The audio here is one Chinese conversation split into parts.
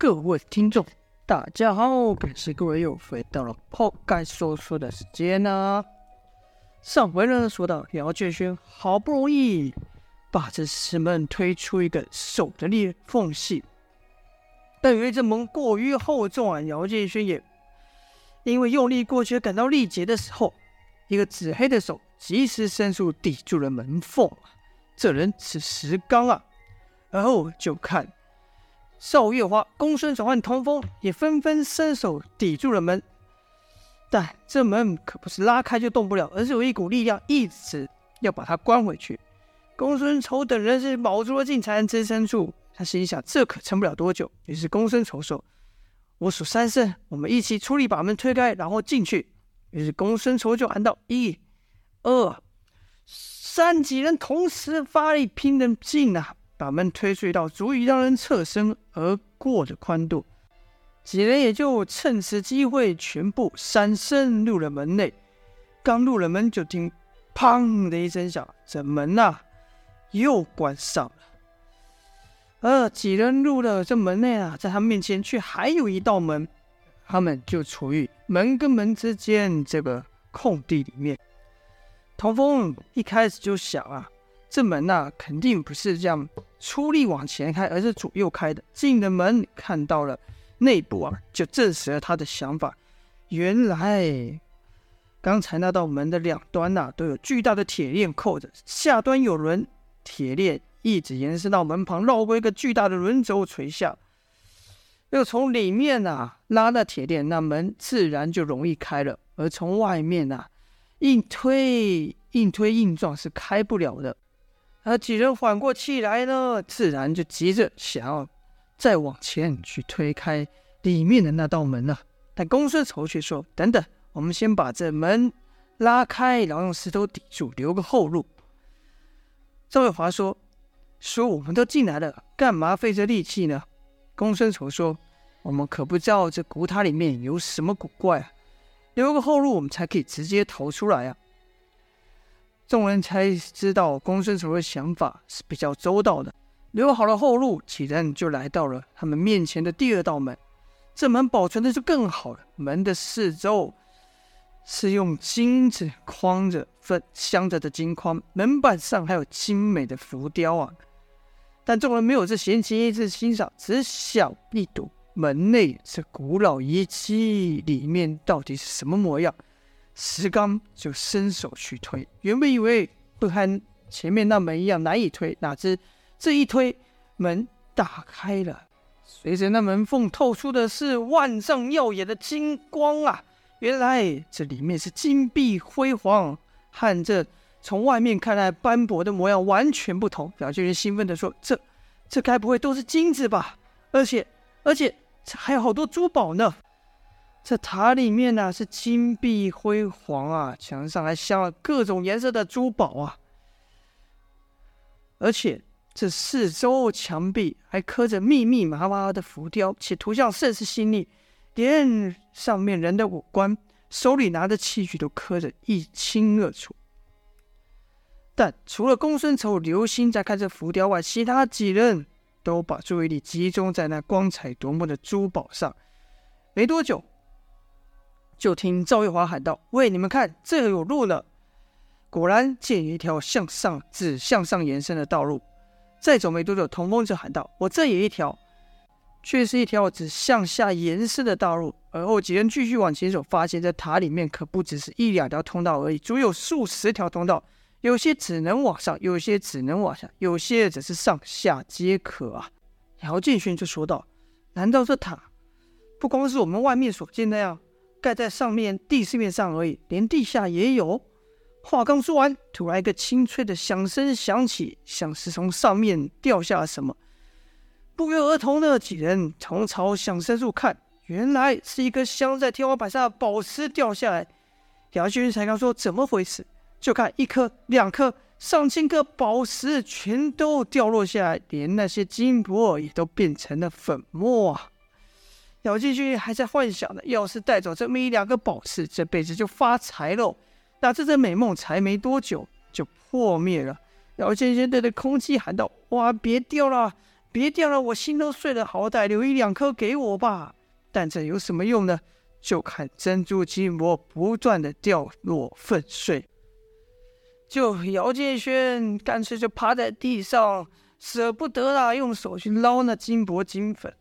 各位听众，大家好，感谢各位又回到了抛开说书的时间呢、啊。上回呢说到姚建勋好不容易把这石门推出一个手的裂缝隙，但由于这门过于厚重啊，姚建勋也因为用力过去感到力竭的时候，一个紫黑的手及时伸出抵住了门缝。这人是石刚啊，而后就看。少月花、公孙丑和童风也纷纷伸手抵住了门，但这门可不是拉开就动不了，而是有一股力量一直要把它关回去。公孙丑等人是卯足了劲才能支撑住，他心想这可撑不了多久。于是公孙丑说：“我数三声，我们一起出力把门推开，然后进去。”于是公孙丑就喊道：“一、二、三！”几人同时发力，拼了劲啊！把门推出一道足以让人侧身而过的宽度，几人也就趁此机会全部闪身入了门内。刚入了门，就听“砰”的一声响，这门呐、又关上了。而几人入了这门内啊，在他面前却还有一道门，他们就处于门跟门之间这个空地里面。童风一开始就想啊。这门呐、肯定不是这样出力往前开，而是左右开的。进了门，看到了内部啊，就证实了他的想法。原来刚才那道门的两端呐、都有巨大的铁链扣着，下端有轮，铁链一直延伸到门旁，绕过一个巨大的轮轴垂下。又从里面呐、拉那铁链，那门自然就容易开了。而从外面呐、硬推、硬推、硬撞是开不了的。而几人缓过气来呢，自然就急着想要再往前去推开里面的那道门了。但公孙丑却说：“等等，我们先把这门拉开，然后用石头抵住，留个后路。”赵月华说：“说我们都进来了，干嘛费这力气呢？”公孙丑说：“我们可不知道这古塔里面有什么古怪啊，留个后路，我们才可以直接逃出来啊。”众人才知道公孙丑的想法是比较周到的，留好了后路，几人就来到了他们面前的第二道门。这门保存的就更好了，门的四周是用金子框着、分镶着的金框，门板上还有精美的浮雕啊。但众人没有这闲情逸致欣赏，只想一睹门内这古老遗迹里面到底是什么模样。石刚就伸手去推，原本以为会和前面那门一样难以推，哪知这一推，门打开了。随着那门缝透出的是万丈耀眼的金光啊！原来这里面是金碧辉煌，和这从外面看来斑驳的模样完全不同。表军兴奋地说：“这这该不会都是金子吧？而且而且这还有好多珠宝呢！”这塔里面呢、是金碧辉煌啊，墙上还镶了各种颜色的珠宝啊，而且这四周墙壁还刻着密密麻麻的浮雕，且图像甚是细腻，连上面人的五官、手里拿的器具都刻着一清二楚。但除了公孙丑留心在看这浮雕外，其他几人都把注意力集中在那光彩夺目的珠宝上。没多久。就听赵月华喊道：“喂，你们看，这有路了！”果然见一条向上、只向上延伸的道路。再走没多久，童风就喊道：“我这也一条，却是一条只向下延伸的道路。”而后几人继续往前走，发现这塔里面可不只是一两条通道而已，足有数十条通道，有些只能往上，有些只能往下，有些则是上下皆可啊！姚建勋就说道：“难道这塔不光是我们外面所见那样？”盖在上面地势面上而已，连地下也有。话刚说完，突然一个清脆的响声响起，像是从上面掉下了什么。不约而同的几人同朝响声处看，原来是一个镶在天花板上的宝石掉下来。姚建勋才刚说怎么回事，就看一颗、两颗、上千颗宝石全都掉落下来，连那些金箔也都变成了粉末啊！姚建勋还在幻想呢，要是带走这么一两个宝石，这辈子就发财喽。哪知这美梦才没多久就破灭了。姚建勋对着空气喊道：“哇，别掉了，别掉了，我心都碎了，好歹留一两颗给我吧。但这有什么用呢？就看珍珠金箔不断的掉落粉碎。就姚建轩干脆就趴在地上，舍不得啊，用手去捞那金箔金粉，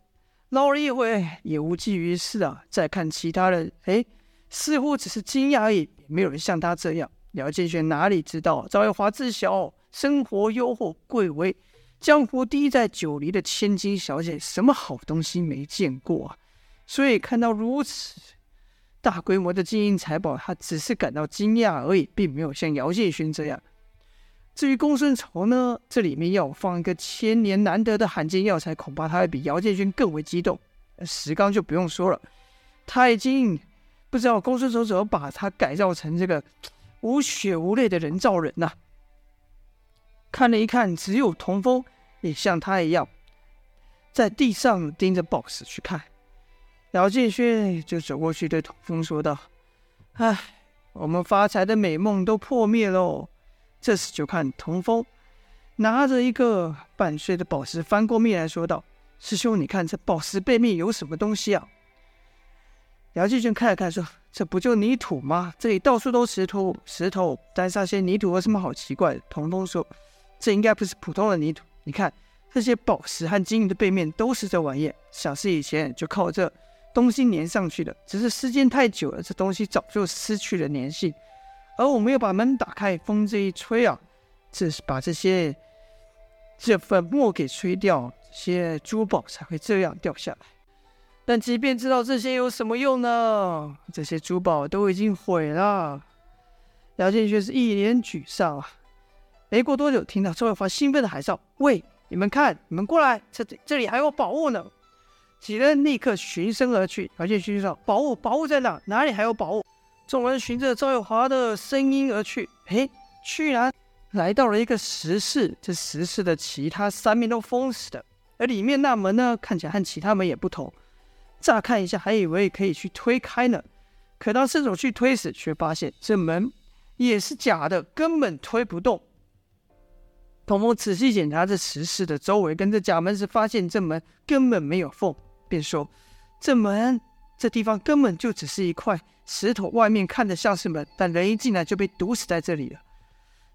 捞了一会也无济于事啊。再看其他人，哎，似乎只是惊讶而已，没有人像他这样。姚建轩哪里知道，赵月华自小生活优厚，贵为江湖第一在九黎的千金小姐，什么好东西没见过啊？所以看到如此大规模的金银财宝，他只是感到惊讶而已，并没有像姚建勋这样。至于公孙仇呢，这里面要放一个千年难得的罕见药材，恐怕他会比姚建勋更为激动。石刚就不用说了，他已经不知道公孙仇怎么把他改造成这个无血无泪的人造人呐、看了一看，只有童风也像他一样，在地上盯着 box 去看。姚建勋就走过去对童风说道：“唉，我们发财的美梦都破灭喽。”这时就看童风拿着一个半碎的宝石翻过面来说道：“师兄，你看这宝石背面有什么东西啊？”姚建勋看了看说：“这不就泥土吗？这里到处都石头，石头沾上些泥土有什么好奇怪的？”童风说：“这应该不是普通的泥土，你看这些宝石和金银的背面都是这玩意，想是以前就靠这。”东西粘上去的，只是时间太久了，这东西早就失去了粘性。而我们又把门打开，风这一吹啊，这是把这些这粉末给吹掉，这些珠宝才会这样掉下来。但即便知道这些有什么用呢？这些珠宝都已经毁了。姚建勋是一脸沮丧啊。没过多久，听到周润发兴奋的喊道：“喂，你们看，你们过来，这这里还有宝物呢！”几人立刻循声而去。姚建勋说：“宝物，宝物在哪？哪里还有宝物？”众人循着赵有华的声音而去。嘿，居然来到了一个石室。这石室的其他三面都封死的，而里面那门呢，看起来和其他门也不同。乍看一下，还以为可以去推开呢。可当伸手去推时，却发现这门也是假的，根本推不动。童风仔细检查这石室的周围跟这假门时，发现这门根本没有缝。便说：“这门这地方根本就只是一块石头，外面看着像是门，但人一进来就被堵死在这里了。”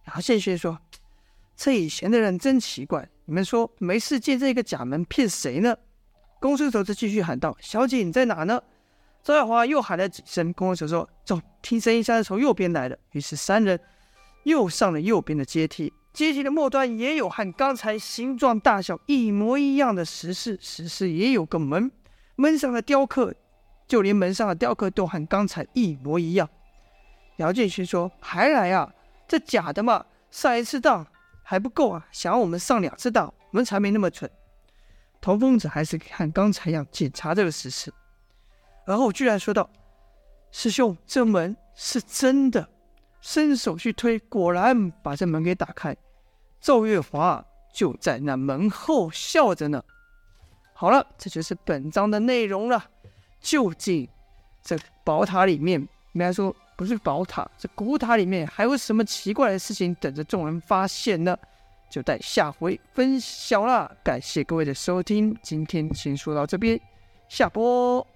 然后谢轩说：“这以前的人真奇怪，你们说没事建这个假门骗谁呢？”公孙仇则继续喊道：“小姐你在哪呢？”赵耀华又喊了几声，公孙仇说：“走，听声音像是从右边来的。”于是三人又上了右边的阶梯。阶梯的末端也有和刚才形状大小一模一样的石室，石室也有个门，门上的雕刻，就连门上的雕刻都和刚才一模一样。姚建勋说：“还来啊？这假的嘛！上一次当还不够啊，想要我们上两次当，我们才没那么蠢。”童疯子还是看刚才一样检查这个石室，而后居然说道：“师兄，这门是真的。”伸手去推，果然把这门给打开。赵月华就在那门后笑着呢。好了，这就是本章的内容了。究竟这宝塔里面，应该说不是宝塔，这古塔里面还有什么奇怪的事情等着众人发现呢？就待下回分晓啦。感谢各位的收听，今天先说到这边，下播。